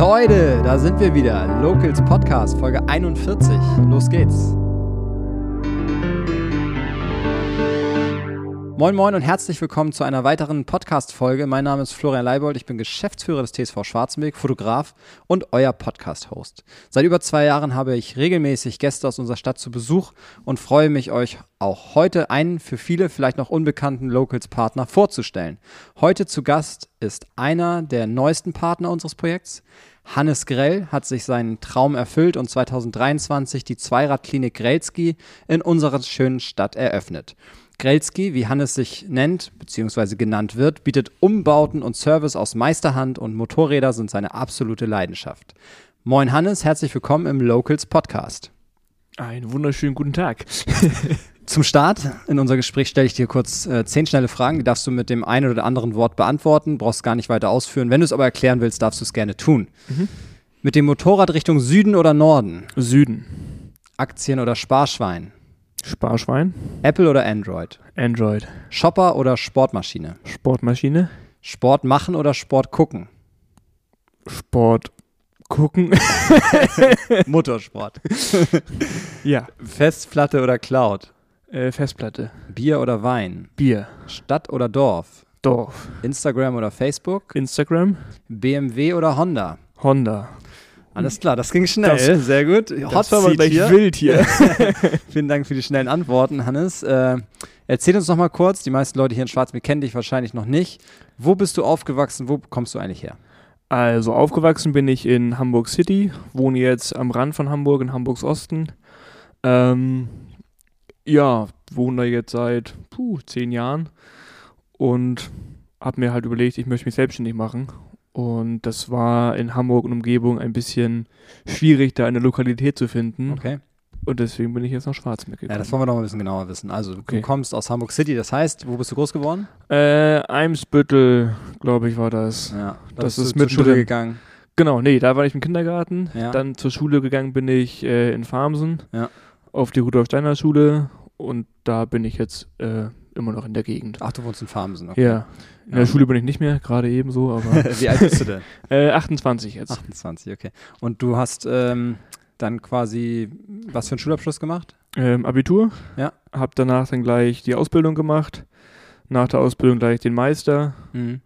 Leute, da sind wir wieder. Locals Podcast, Folge 41. Los geht's. Moin Moin und herzlich willkommen zu einer weiteren Podcast-Folge. Mein Name ist Florian Leibold, ich bin Geschäftsführer des TSV Schwarzenberg, Fotograf und euer Podcast-Host. Seit über zwei Jahren habe ich regelmäßig Gäste aus unserer Stadt zu Besuch und freue mich, euch auch heute einen für viele vielleicht noch unbekannten Locals-Partner vorzustellen. Heute zu Gast ist einer der neuesten Partner unseres Projekts. Hannes Grell hat sich seinen Traum erfüllt und 2023 die Zweiradklinik Grelski in unserer schönen Stadt eröffnet. Grelski, wie Hannes sich nennt bzw. genannt wird, bietet Umbauten und Service aus Meisterhand und Motorräder sind seine absolute Leidenschaft. Moin Hannes, herzlich willkommen im Locals Podcast. Einen wunderschönen guten Tag. Zum Start in unser Gespräch stelle ich dir kurz äh, zehn schnelle Fragen, die darfst du mit dem einen oder anderen Wort beantworten, brauchst gar nicht weiter ausführen. Wenn du es aber erklären willst, darfst du es gerne tun. Mhm. Mit dem Motorrad Richtung Süden oder Norden? Süden. Aktien oder Sparschwein? Sparschwein. Apple oder Android? Android. Shopper oder Sportmaschine? Sportmaschine. Sport machen oder Sport gucken? Sport gucken. Motorsport. ja. Festplatte oder Cloud? Äh, Festplatte. Bier oder Wein? Bier. Stadt oder Dorf? Dorf. Instagram oder Facebook? Instagram. BMW oder Honda? Honda. Alles klar, das ging schnell. Das, Sehr gut. Hot das war aber gleich hier. wild hier. Vielen Dank für die schnellen Antworten, Hannes. Äh, erzähl uns noch mal kurz, die meisten Leute hier in Schwarzmeer kennen dich wahrscheinlich noch nicht. Wo bist du aufgewachsen? Wo kommst du eigentlich her? Also aufgewachsen bin ich in Hamburg City, wohne jetzt am Rand von Hamburg in Hamburgs Osten. Ähm, ja, wohne da jetzt seit puh, zehn Jahren und habe mir halt überlegt, ich möchte mich selbstständig machen und das war in Hamburg und Umgebung ein bisschen schwierig, da eine Lokalität zu finden. Okay. Und deswegen bin ich jetzt nach Schwarzmeer gekommen. Ja, das wollen wir noch ein bisschen genauer wissen. Also, okay. du kommst aus Hamburg City, das heißt, wo bist du groß geworden? Äh, Eimsbüttel, glaube ich, war das. Ja, das, das ist mit Schule gegangen. Genau, nee, da war ich im Kindergarten. Ja. Dann zur Schule gegangen bin ich äh, in Farmsen ja. auf die Rudolf Steiner Schule und da bin ich jetzt äh, immer noch in der Gegend. Ach, du wohnst in Farmsen, okay. Ja. In der Schule bin ich nicht mehr, gerade ebenso, aber. Wie alt bist du denn? äh, 28 jetzt. 28, okay. Und du hast ähm, dann quasi was für einen Schulabschluss gemacht? Ähm, Abitur. Ja. Hab danach dann gleich die Ausbildung gemacht. Nach der Ausbildung gleich den Meister. Mhm.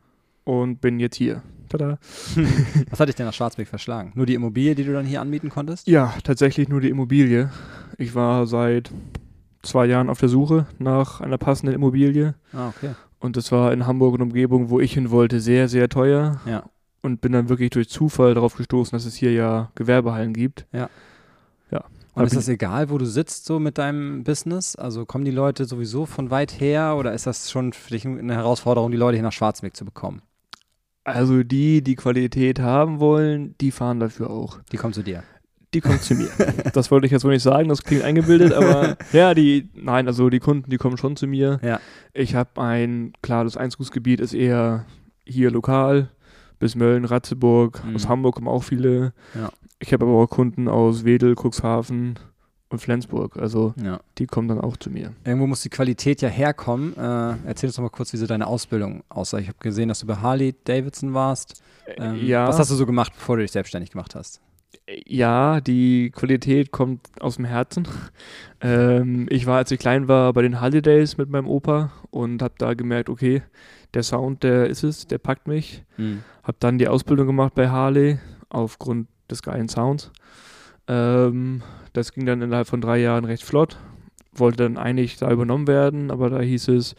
Und bin jetzt hier. Tada. was hat dich denn nach Schwarzbeck verschlagen? Nur die Immobilie, die du dann hier anmieten konntest? Ja, tatsächlich nur die Immobilie. Ich war seit zwei Jahren auf der Suche nach einer passenden Immobilie. Ah, okay. Und das war in Hamburg und Umgebung, wo ich hin wollte, sehr, sehr teuer. Ja. Und bin dann wirklich durch Zufall darauf gestoßen, dass es hier ja Gewerbehallen gibt. Ja. Ja. Und ist das egal, wo du sitzt so mit deinem Business? Also kommen die Leute sowieso von weit her oder ist das schon für dich eine Herausforderung, die Leute hier nach Schwarzweg zu bekommen? Also die, die Qualität haben wollen, die fahren dafür auch. Die kommen zu dir die kommt zu mir. das wollte ich jetzt wohl nicht sagen, das klingt eingebildet, aber ja, die, nein, also die Kunden, die kommen schon zu mir. Ja. Ich habe ein, klar, das Einzugsgebiet ist eher hier lokal, bis Mölln, Ratzeburg, mhm. aus Hamburg kommen auch viele. Ja. Ich habe aber auch Kunden aus Wedel, Cuxhaven und Flensburg, also ja. die kommen dann auch zu mir. Irgendwo muss die Qualität ja herkommen. Äh, erzähl uns doch mal kurz, wie so deine Ausbildung aussah. Ich habe gesehen, dass du bei Harley Davidson warst. Ähm, ja. Was hast du so gemacht, bevor du dich selbstständig gemacht hast? Ja, die Qualität kommt aus dem Herzen. Ähm, ich war, als ich klein war, bei den Holidays mit meinem Opa und habe da gemerkt, okay, der Sound, der ist es, der packt mich. Mhm. Habe dann die Ausbildung gemacht bei Harley aufgrund des geilen Sounds. Ähm, das ging dann innerhalb von drei Jahren recht flott. Wollte dann eigentlich da übernommen werden, aber da hieß es,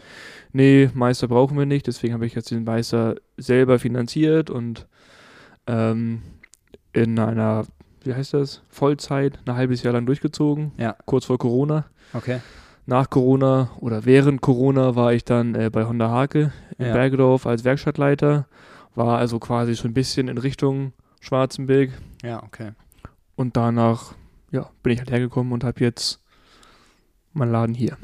nee, Meister brauchen wir nicht. Deswegen habe ich jetzt den Meister selber finanziert und ähm, in einer, wie heißt das, Vollzeit, ein halbes Jahr lang durchgezogen. Ja. Kurz vor Corona. Okay. Nach Corona oder während Corona war ich dann äh, bei Honda Hake in ja. Bergedorf als Werkstattleiter. War also quasi schon ein bisschen in Richtung Schwarzenberg. Ja, okay. Und danach ja, bin ich halt hergekommen und habe jetzt meinen Laden hier.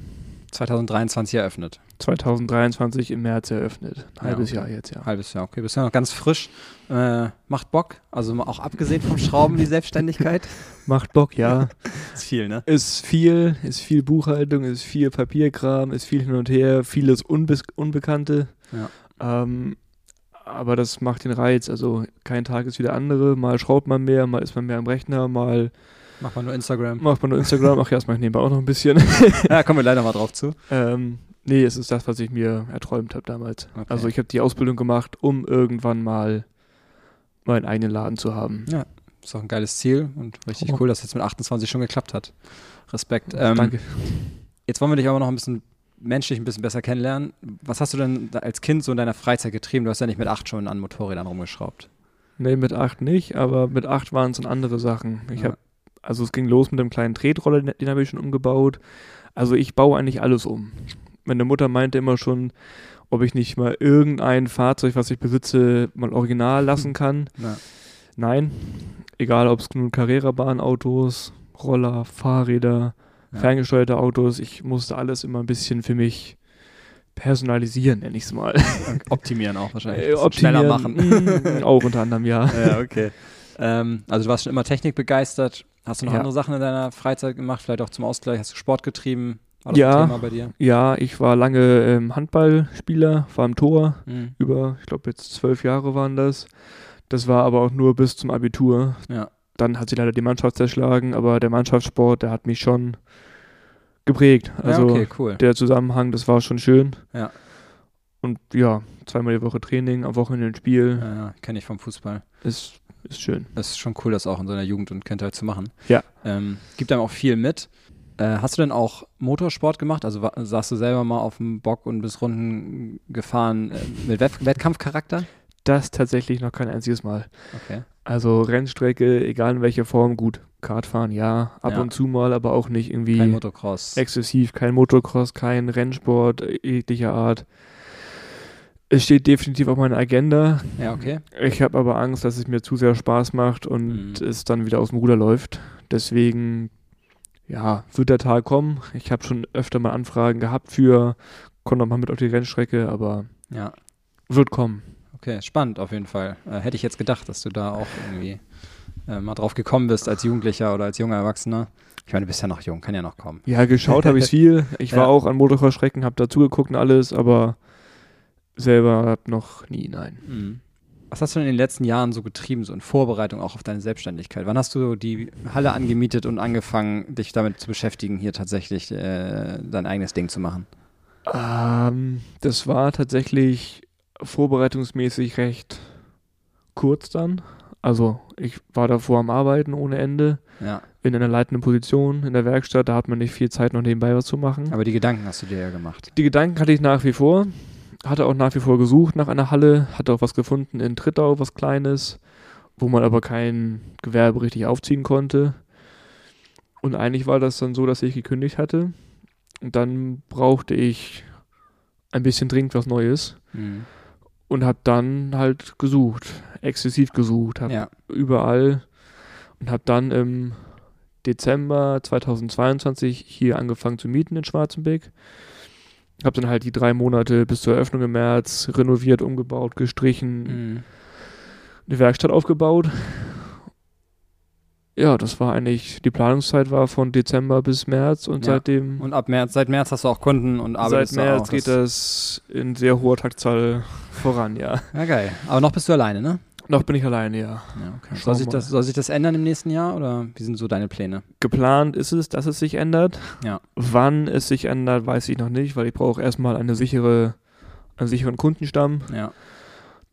2023 eröffnet. 2023 im März eröffnet. Ein halbes ja, okay. Jahr jetzt, ja. Halbes Jahr, okay. Bist ja noch ganz frisch. Äh, macht Bock. Also auch abgesehen vom Schrauben, die Selbstständigkeit. macht Bock, ja. ist viel, ne? Ist viel, ist viel Buchhaltung, ist viel Papierkram, ist viel hin und her, vieles Unbe Unbekannte. Ja. Ähm, aber das macht den Reiz. Also kein Tag ist wie der andere. Mal schraubt man mehr, mal ist man mehr am Rechner, mal Macht man nur Instagram. macht man nur Instagram. Ach ja, das mache ich nebenbei auch noch ein bisschen. ja, kommen wir leider mal drauf zu. ähm, nee, es ist das, was ich mir erträumt habe damals. Okay. Also ich habe die Ausbildung gemacht, um irgendwann mal meinen eigenen Laden zu haben. Ist auch ein geiles Ziel und richtig Oh. cool, dass es jetzt mit 28 schon geklappt hat. Respekt. Ähm, Danke. Jetzt wollen wir dich aber noch ein bisschen menschlich ein bisschen besser kennenlernen. Was hast du denn als Kind so in deiner Freizeit getrieben? Du hast ja nicht mit acht schon an Motorrädern rumgeschraubt. Nee, mit acht nicht, aber mit acht waren es dann andere Sachen. Ich Ja. habe, also es ging los mit dem kleinen Tretroller, den habe ich schon umgebaut. Also ich baue eigentlich alles um. Meine Mutter meinte immer schon, ob ich nicht mal irgendein Fahrzeug, was ich besitze, mal original lassen kann. Ja. Nein, egal ob es nun Carrera-Bahnautos, Roller, Fahrräder, Ja. ferngesteuerte Autos, ich musste alles immer ein bisschen für mich personalisieren, nenne ich es mal. Optimieren auch wahrscheinlich. Äh, bisschen Schneller machen. Mm, auch unter anderem, ja. ja, okay. Ähm, also du warst schon immer technikbegeistert. Hast du noch Ja. andere Sachen in deiner Freizeit gemacht? Vielleicht auch zum Ausgleich? Hast du Sport getrieben? War das Ja. ein Thema bei dir? Ja, ich war lange ähm, Handballspieler, war im Tor, Mhm. über, ich glaube jetzt zwölf Jahre waren das. Das war aber auch nur bis zum Abitur. Ja. Dann hat sie leider die Mannschaft zerschlagen, aber der Mannschaftssport, der hat mich schon geprägt. Also ja, okay, cool. der Zusammenhang, das war schon schön. Ja. Und ja, zweimal die Woche Training, am Wochenende ein Spiel, Ja, ja, kenne ich vom Fußball. ist, ist schön. Das ist schon cool, das auch in so einer Jugend und Kindheit zu machen. Ja. Ähm, gibt einem auch viel mit. Äh, hast du denn auch Motorsport gemacht? Also saßt du selber mal auf dem Bock und bist Runden gefahren äh, mit Wett Wettkampfcharakter? Das tatsächlich noch kein einziges Mal. Okay. Also Rennstrecke, egal in welcher Form, gut. Kartfahren, ja, ab Ja. und zu mal, aber auch nicht irgendwie Kein Motocross. exzessiv, kein Motocross, kein Rennsport jeglicher Art. Es steht definitiv auf meiner Agenda. ja, okay. Ich habe aber Angst, dass es mir zu sehr Spaß macht und Mhm. es dann wieder aus dem Ruder läuft. Deswegen, ja, wird der Tag kommen. Ich habe schon öfter mal Anfragen gehabt für, komm doch mal mit auf die Rennstrecke, aber Ja, wird kommen. okay. Spannend auf jeden Fall. Äh, hätte ich jetzt gedacht, dass du da auch irgendwie äh, mal drauf gekommen bist als Jugendlicher oder als junger Erwachsener. Ich meine, du bist ja noch jung, kann ja noch kommen. Ja, geschaut habe ich viel. Ich war Ja. auch an Motocross-Strecken, habe dazugeguckt und alles, aber selber noch nie, nein. Mhm. Was hast du denn in den letzten Jahren so getrieben, so in Vorbereitung auch auf deine Selbstständigkeit? Wann hast du die Halle angemietet und angefangen, dich damit zu beschäftigen, hier tatsächlich äh, dein eigenes Ding zu machen? Ähm, das war tatsächlich vorbereitungsmäßig recht kurz dann. Also ich war davor am Arbeiten ohne Ende, Ja, in einer leitenden Position in der Werkstatt, da hat man nicht viel Zeit noch nebenbei was zu machen. aber die Gedanken hast du dir ja gemacht. Die Gedanken hatte ich nach wie vor, hatte auch nach wie vor gesucht nach einer Halle, hatte auch was gefunden in Trittau, was Kleines, wo man aber kein Gewerbe richtig aufziehen konnte. Und eigentlich war das dann so, dass ich gekündigt hatte. Und dann brauchte ich ein bisschen dringend was Neues Mhm. und habe dann halt gesucht, exzessiv gesucht, habe Ja, überall und habe dann im Dezember 2022 hier angefangen zu mieten in Schwarzenbeck. Habe dann halt die drei Monate bis zur Eröffnung im März renoviert, umgebaut, gestrichen, mhm. eine Werkstatt aufgebaut. Ja, das war eigentlich, die Planungszeit war von Dezember bis März und Ja. seitdem, Und ab März, seit März hast du auch Kunden und seit arbeitest da März auch. geht das in sehr hoher Taktzahl voran, ja. Ja, geil. Aber noch bist du alleine, ne? Noch bin ich alleine, ja. Ja, okay. Soll sich, das, soll sich das ändern im nächsten Jahr oder wie sind so deine Pläne? Geplant ist es, dass es sich ändert. Ja. Wann es sich ändert, weiß ich noch nicht, weil ich brauche erstmal eine sichere, einen sicheren Kundenstamm. Ja.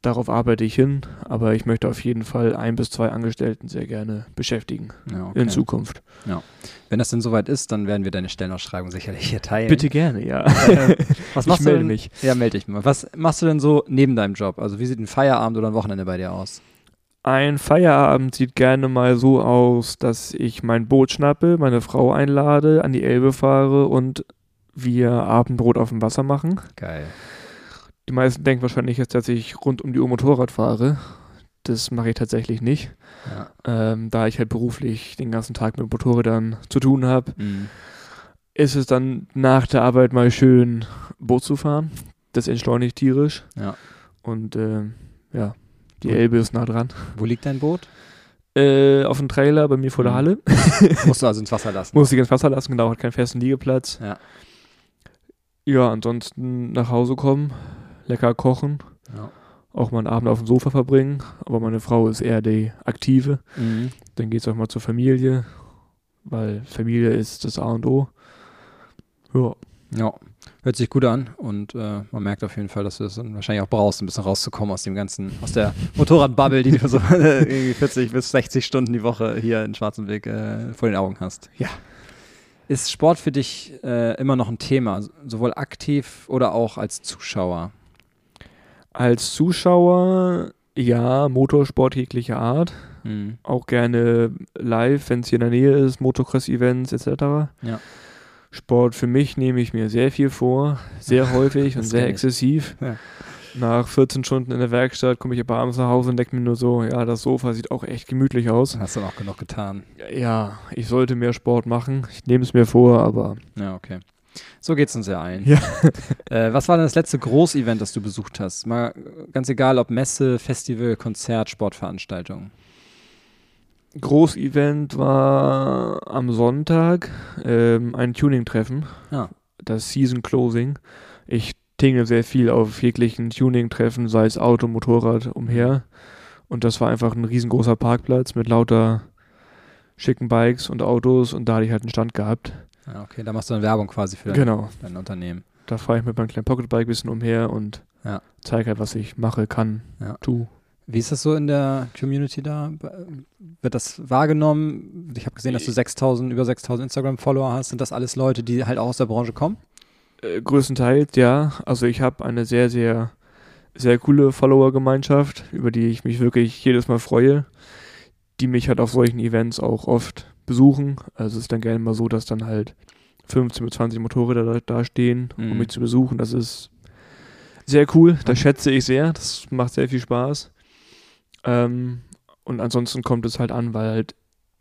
Darauf arbeite ich hin, aber ich möchte auf jeden Fall ein bis zwei Angestellten sehr gerne beschäftigen ja okay. in Zukunft. Wenn das denn soweit ist, dann werden wir deine Stellenausschreibung sicherlich hier teilen. Bitte gerne, ja. Was Ich machst du melde denn, mich. Ja, melde dich mal. Was machst du denn so neben deinem Job? Also wie sieht ein Feierabend oder ein Wochenende bei dir aus? Ein Feierabend sieht gerne mal so aus, dass ich mein Boot schnappe, meine Frau einlade, an die Elbe fahre und wir Abendbrot auf dem Wasser machen. Geil. Die meisten denken wahrscheinlich jetzt, dass ich rund um die Uhr Motorrad fahre. Das mache ich tatsächlich nicht. Ja. Ähm, da ich halt beruflich den ganzen Tag mit Motorrädern zu tun habe, Mhm. ist es dann nach der Arbeit mal schön, Boot zu fahren. Das entschleunigt tierisch. Ja. Und ähm, ja, die. Elbe ist nah dran. Wo liegt dein Boot? Äh, auf dem Trailer bei mir vor der Mhm. Halle. Musst du also ins Wasser lassen. Muss ich ins Wasser lassen, genau, hat keinen festen Liegeplatz. Ja. Ja, ansonsten nach Hause kommen, lecker kochen Ja. auch mal einen Abend auf dem Sofa verbringen, aber meine Frau ist eher die Aktive. Mhm. Dann geht es auch mal zur Familie, weil Familie ist das A und O. Ja, Ja, hört sich gut an und äh, man merkt auf jeden Fall, dass du es dann wahrscheinlich auch brauchst, ein bisschen rauszukommen aus dem ganzen, aus der Motorradbubble, die du so irgendwie 40 bis 60 Stunden die Woche hier in Schwarzenberg äh, vor den Augen hast. Ja. Ist Sport für dich äh, immer noch ein Thema, sowohl aktiv oder auch als Zuschauer? Als Zuschauer, ja, Motorsport jeglicher Art. Mhm. Auch gerne live, wenn es hier in der Nähe ist, Motocross-Events etc. Ja. Sport für mich nehme ich mir sehr viel vor, sehr häufig und sehr exzessiv. Ja. Nach 14 Stunden in der Werkstatt komme ich aber abends nach Hause und denke mir nur so, ja, das Sofa sieht auch echt gemütlich aus. Hast du auch genug getan. Ja, ich sollte mehr Sport machen. Ich nehme es mir vor, aber Ja, okay. So geht's uns ja ein. Ja. äh, was war denn das letzte Großevent, das du besucht hast? Mal äh, ganz egal, ob Messe, Festival, Konzert, Sportveranstaltung. Großevent war am Sonntag ähm, ein Tuning-Treffen. Ja. Das Season Closing. Ich tingle sehr viel auf jeglichen Tuning-Treffen, sei es Auto, Motorrad, umher. Und das war einfach ein riesengroßer Parkplatz mit lauter schicken Bikes und Autos und da hatte ich halt einen Stand gehabt. Ja, okay, da machst du dann Werbung quasi für dein, Genau. dein Unternehmen. Da fahre ich mit meinem kleinen Pocketbike ein bisschen umher und Ja. zeige halt, was ich mache, kann, Ja. tu. Wie ist das so in der Community da? Wird das wahrgenommen? Ich habe gesehen, dass du 6000, über 6000 Instagram-Follower hast. Sind das alles Leute, die halt auch aus der Branche kommen? Äh, größtenteils, ja. Also ich habe eine sehr, sehr, sehr coole Follower-Gemeinschaft, über die ich mich wirklich jedes Mal freue, die mich halt auf solchen Events auch oft besuchen. Also es ist dann gerne mal so, dass dann halt 15 bis 20 Motorräder da, da stehen, Mhm. um mich zu besuchen. Das ist sehr cool, das schätze ich sehr, das macht sehr viel Spaß. Ähm, und ansonsten kommt es halt an, weil halt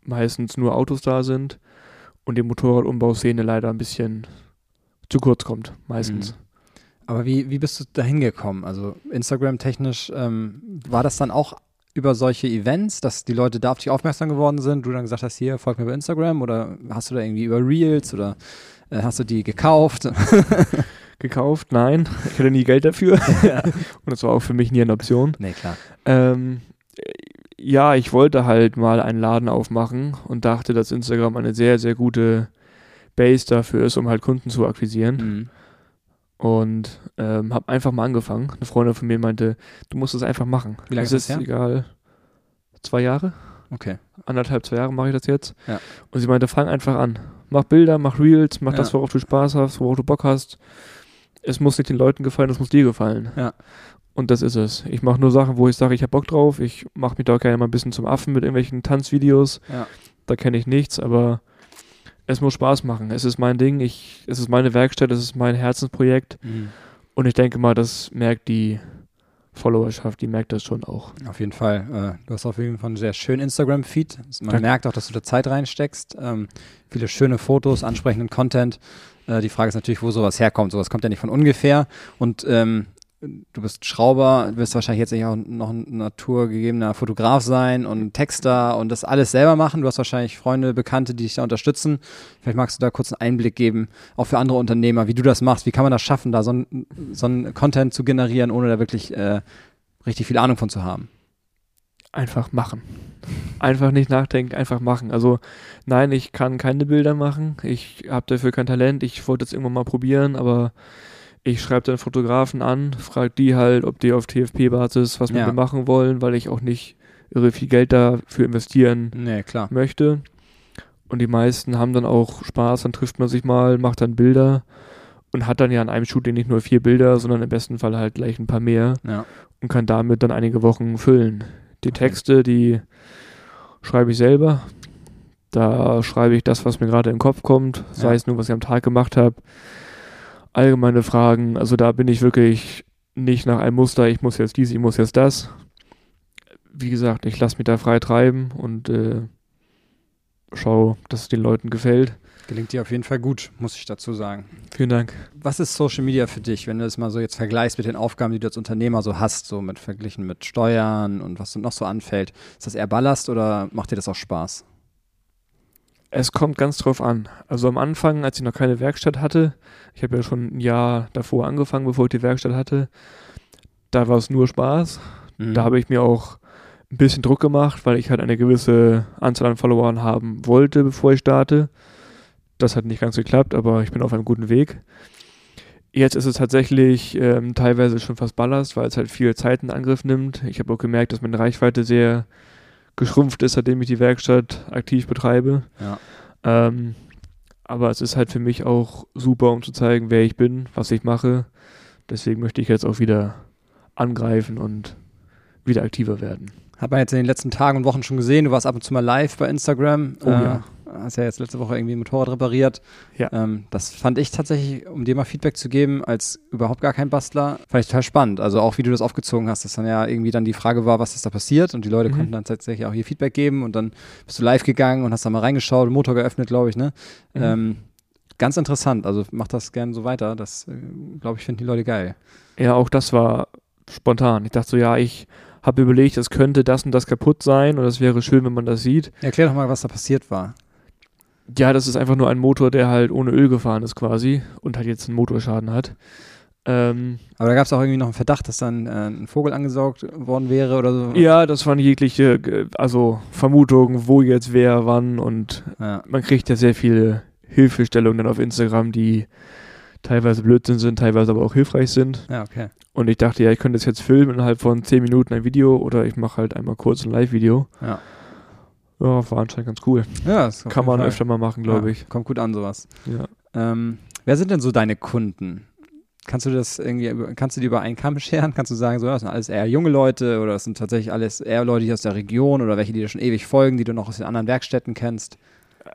meistens nur Autos da sind und die Motorradumbauszene leider ein bisschen zu kurz kommt, meistens. Aber wie, wie bist du da hingekommen? Also Instagram-technisch, ähm, war das dann auch über solche Events, dass die Leute da auf dich aufmerksam geworden sind, du dann gesagt hast, hier, folg mir bei Instagram oder hast du da irgendwie über Reels oder äh, hast du die gekauft? Gekauft? Nein, ich hatte nie Geld dafür und das war auch für mich nie eine Option. nee, klar. Ähm, ja, ich wollte halt mal einen Laden aufmachen und dachte, dass Instagram eine sehr, sehr gute Base dafür ist, um halt Kunden zu akquirieren. Mhm. Und ähm, habe einfach mal angefangen. Eine Freundin von mir meinte, du musst es einfach machen. Wie lange es ist das her? egal. Zwei Jahre? Okay. Anderthalb, zwei Jahre mache ich das jetzt. Ja. Und sie meinte, fang einfach an. Mach Bilder, mach Reels, mach Ja. das, worauf du Spaß hast, worauf du Bock hast. Es muss nicht den Leuten gefallen, es muss dir gefallen. Ja. Und das ist es. Ich mache nur Sachen, wo ich sage, ich habe Bock drauf. Ich mache mich da gerne mal ein bisschen zum Affen mit irgendwelchen Tanzvideos. Ja. Da kenne ich nichts, aber es muss Spaß machen. Es ist mein Ding, ich, es ist meine Werkstatt, es ist mein Herzensprojekt. Mhm. Und ich denke mal, das merkt die Followerschaft, die merkt das schon auch. Auf jeden Fall. Äh, du hast auf jeden Fall einen sehr schönen Instagram-Feed. Man Danke. merkt auch, dass du da Zeit reinsteckst. Ähm, viele schöne Fotos, ansprechenden Content. Äh, die Frage ist natürlich, wo sowas herkommt. Sowas kommt ja nicht von ungefähr. Und ähm, du bist Schrauber, wirst wahrscheinlich jetzt auch noch ein naturgegebener Fotograf sein und Texter und das alles selber machen. Du hast wahrscheinlich Freunde, Bekannte, die dich da unterstützen. Vielleicht magst du da kurz einen Einblick geben, auch für andere Unternehmer, wie du das machst. Wie kann man das schaffen, da so einen so Content zu generieren, ohne da wirklich äh, richtig viel Ahnung von zu haben? Einfach machen. Einfach nicht nachdenken, einfach machen. Also nein, ich kann keine Bilder machen. Ich habe dafür kein Talent. Ich wollte es irgendwann mal probieren, aber ich schreibe dann Fotografen an, frage die halt, ob die auf TFP-Basis was mit Ja. mir machen wollen, weil ich auch nicht irre viel Geld dafür investieren Nee, möchte. Und die meisten haben dann auch Spaß, dann trifft man sich mal, macht dann Bilder und hat dann ja an einem Shooting nicht nur vier Bilder, sondern im besten Fall halt gleich ein paar mehr Ja. und kann damit dann einige Wochen füllen. Die. Texte, die schreibe ich selber. Da schreibe ich das, was mir gerade in den Kopf kommt, sei Ja. es nur, was ich am Tag gemacht habe. Allgemeine Fragen, also da bin ich wirklich nicht nach einem Muster, ich muss jetzt dies, ich muss jetzt das. Wie gesagt, ich lasse mich da frei treiben und äh, schaue, dass es den Leuten gefällt. Gelingt dir auf jeden Fall gut, muss ich dazu sagen. Vielen Dank. Was ist Social Media für dich, wenn du das mal so jetzt vergleichst mit den Aufgaben, die du als Unternehmer so hast, so mit verglichen mit Steuern und was noch so anfällt? Ist das eher Ballast oder macht dir das auch Spaß? Es kommt ganz drauf an. Also am Anfang, als ich noch keine Werkstatt hatte, ich habe ja schon ein Jahr davor angefangen, bevor ich die Werkstatt hatte, da war es nur Spaß. Mhm. Da habe ich mir auch ein bisschen Druck gemacht, weil ich halt eine gewisse Anzahl an Followern haben wollte, bevor ich starte. Das hat nicht ganz geklappt, aber ich bin auf einem guten Weg. Jetzt ist es tatsächlich ähm, teilweise schon fast Ballast, weil es halt viel Zeit in Angriff nimmt. Ich habe auch gemerkt, dass meine Reichweite sehr geschrumpft ist, seitdem ich die Werkstatt aktiv betreibe. Ja. Ähm, aber es ist halt für mich auch super, um zu zeigen, wer ich bin, was ich mache. Deswegen möchte ich jetzt auch wieder angreifen und wieder aktiver werden. Hat man jetzt in den letzten Tagen und Wochen schon gesehen. Du warst ab und zu mal live bei Instagram. Oh ja. Hast ja jetzt letzte Woche irgendwie ein Motorrad repariert. Ja. Ähm, das fand ich tatsächlich, um dir mal Feedback zu geben, als überhaupt gar kein Bastler, fand ich total spannend. Also auch wie du das aufgezogen hast, dass dann ja irgendwie dann die Frage war, was ist da passiert und die Leute Mhm. konnten dann tatsächlich auch hier Feedback geben und dann bist du live gegangen und hast da mal reingeschaut, Motor geöffnet, glaube ich, ne? Mhm. Ähm, ganz interessant. Also mach das gerne so weiter. Das, äh, glaube ich, finden die Leute geil. Ja, auch das war spontan. Ich dachte so, ja, ich habe überlegt, es könnte das und das kaputt sein und es wäre schön, wenn man das sieht. Erklär doch mal, was da passiert war. Ja, das ist einfach nur ein Motor, der halt ohne Öl gefahren ist quasi und halt jetzt einen Motorschaden hat. Ähm, Aber da gab es auch irgendwie noch einen Verdacht, dass dann äh, ein Vogel angesaugt worden wäre oder so. ja, das waren jegliche, äh, also Vermutungen, wo jetzt wer, wann und Ja. man kriegt ja sehr viele Hilfestellungen dann auf Instagram, die teilweise Blödsinn sind, teilweise aber auch hilfreich sind. Ja, okay. Und ich dachte, ja, ich könnte das jetzt filmen innerhalb von 10 Minuten ein Video oder ich mache halt einmal kurz ein Live-Video. Ja. Ja, war anscheinend ganz cool. Ja, Kann man Fall. öfter mal machen, glaube ja, ich. Kommt gut an, sowas. Ja. Ähm, wer sind denn so deine Kunden? Kannst du das irgendwie, kannst du die über einen Kamm scheren? Kannst du sagen, so, das sind alles eher junge Leute oder das sind tatsächlich alles eher Leute, die aus der Region oder welche, die dir schon ewig folgen, die du noch aus den anderen Werkstätten kennst?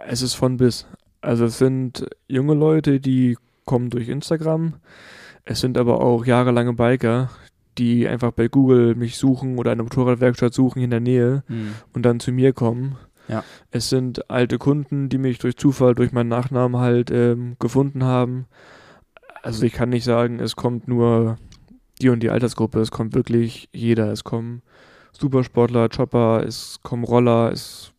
Es ist von bis. Also es sind junge Leute, die kommen durch Instagram. Es sind aber auch jahrelange Biker, die einfach bei Google mich suchen oder eine Motorradwerkstatt suchen in der Nähe und dann zu mir kommen. Ja. Es sind alte Kunden, die mich durch Zufall, durch meinen Nachnamen halt ähm, gefunden haben. Also ich kann nicht sagen, es kommt nur die und die Altersgruppe, es kommt wirklich jeder. Es kommen Supersportler, Chopper, es kommen Roller, es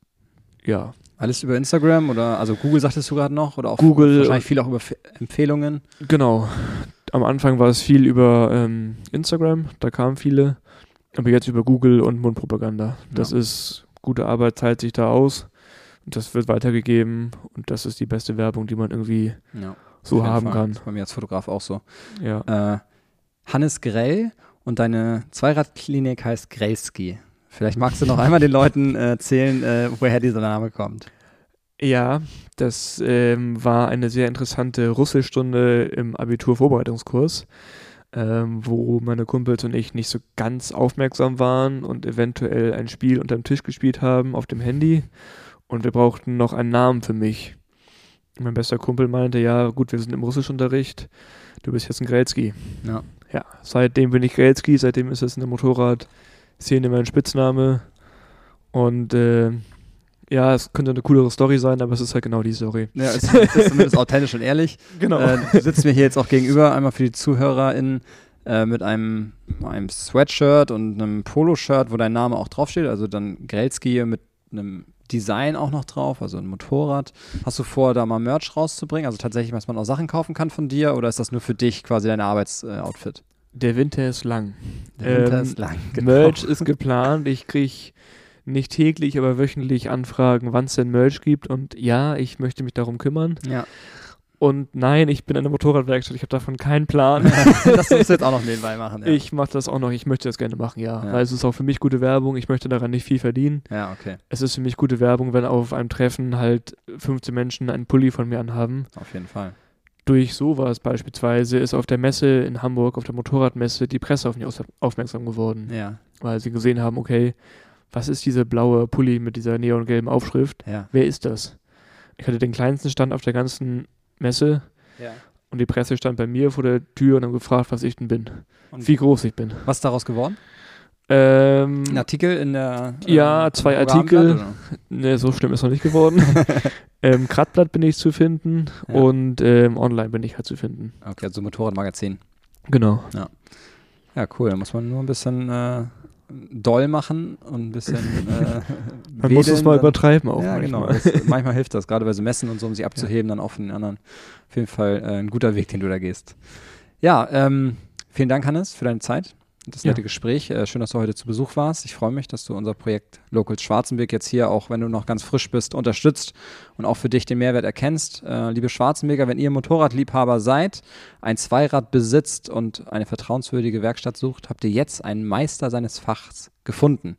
ja, Alles über Instagram oder, also Google sagtest du gerade noch oder auch Google- wahrscheinlich viel auch über F Empfehlungen. Genau. Am Anfang war es viel über ähm, Instagram, da kamen viele, aber jetzt über Google und Mundpropaganda. Das Ja. ist gute Arbeit, zahlt sich da aus und das wird weitergegeben und das ist die beste Werbung, die man irgendwie Ja, so haben Fall. kann. Ist bei mir als Fotograf auch so. Ja. Äh, Hannes Grell und deine Zweiradklinik heißt Grellski. Vielleicht magst du noch einmal den Leuten äh, erzählen, äh, woher dieser Name kommt. Ja, das ähm, war eine sehr interessante Russischstunde im Abiturvorbereitungskurs, ähm, wo meine Kumpels und ich nicht so ganz aufmerksam waren und eventuell ein Spiel unterm Tisch gespielt haben auf dem Handy. Und wir brauchten noch einen Namen für mich. Mein bester Kumpel meinte, ja gut, wir sind im Russischunterricht, du bist jetzt ein Grelski. Ja. Ja, seitdem bin ich Grelski, seitdem ist es in der Motorradszene mein Spitzname. Und äh, ja, es könnte eine coolere Story sein, aber es ist halt genau die Story. Ja, es ist zumindest authentisch und ehrlich. Genau. Äh, du sitzt mir hier jetzt auch gegenüber, einmal für die ZuhörerInnen, äh, mit einem, einem Sweatshirt und einem Poloshirt, wo dein Name auch draufsteht. Also dann Grelski mit einem Design auch noch drauf, also ein Motorrad. Hast du vor, da mal Merch rauszubringen? Also tatsächlich, dass man auch Sachen kaufen kann von dir oder ist das nur für dich quasi dein Arbeitsoutfit? Der Winter ist lang. Der Winter Ähm, ist lang. genau. Merch ist geplant. Ich kriege nicht täglich, aber wöchentlich Anfragen, wann es denn Merch gibt. Und ja, ich möchte mich darum kümmern. Ja. Und nein, ich bin eine Motorradwerkstatt. Ich habe davon keinen Plan. das musst du jetzt auch noch nebenbei machen. Ja, Ich mache das auch noch. Ich möchte das gerne machen, ja. Ja. Weil es ist auch für mich gute Werbung. Ich möchte daran nicht viel verdienen. ja okay. Es ist für mich gute Werbung, wenn auf einem Treffen halt 15 Menschen einen Pulli von mir anhaben. Auf jeden Fall. Durch sowas beispielsweise ist auf der Messe in Hamburg, auf der Motorradmesse, die Presse auf mich aufmerksam geworden. Ja, Weil sie gesehen haben, okay, was ist dieser blaue Pulli mit dieser neongelben Aufschrift? ja. Wer ist das? Ich hatte den kleinsten Stand auf der ganzen Messe ja. und die Presse stand bei mir vor der Tür und haben gefragt, was ich denn bin. Und Wie groß ich bin. was ist daraus geworden? Ähm, Ein Artikel in der. Ja, äh, zwei im Artikel. Ne, so schlimm ist noch nicht geworden. ähm, Kratblatt bin ich zu finden Ja. und ähm, online bin ich halt zu finden. Okay, also Motorradmagazin. Genau. Ja, cool. Da muss man nur ein bisschen äh, doll machen und ein bisschen. Äh, Man muss es mal übertreiben auch Ja, manchmal. genau. Das, manchmal hilft das, gerade bei so Messen und so, um sie abzuheben, dann auch von den anderen. Auf jeden Fall äh, ein guter Weg, den du da gehst. Ja, ähm, vielen Dank, Hannes, für deine Zeit. Das Ja. nette Gespräch. Äh, schön, dass du heute zu Besuch warst. Ich freue mich, dass du unser Projekt Locals Schwarzenberg jetzt hier, auch wenn du noch ganz frisch bist, unterstützt und auch für dich den Mehrwert erkennst. Äh, liebe Schwarzenberger, wenn ihr Motorradliebhaber seid, ein Zweirad besitzt und eine vertrauenswürdige Werkstatt sucht, habt ihr jetzt einen Meister seines Fachs gefunden.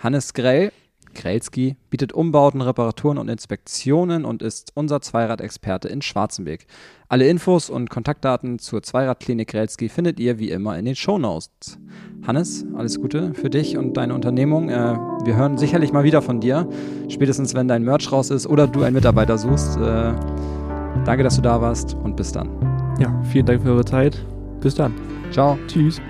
Hannes Grell, Grelski, bietet Umbauten, Reparaturen und Inspektionen und ist unser Zweiradexperte in Schwarzenberg. Alle Infos und Kontaktdaten zur Zweiradklinik Grelski findet ihr wie immer in den Shownotes. Hannes, alles Gute für dich und deine Unternehmung. Äh, wir hören sicherlich mal wieder von dir, spätestens wenn dein Merch raus ist oder du einen Mitarbeiter suchst. Äh, danke, dass du da warst und bis dann. Ja, vielen Dank für eure Zeit. Bis dann. Ciao. Tschüss.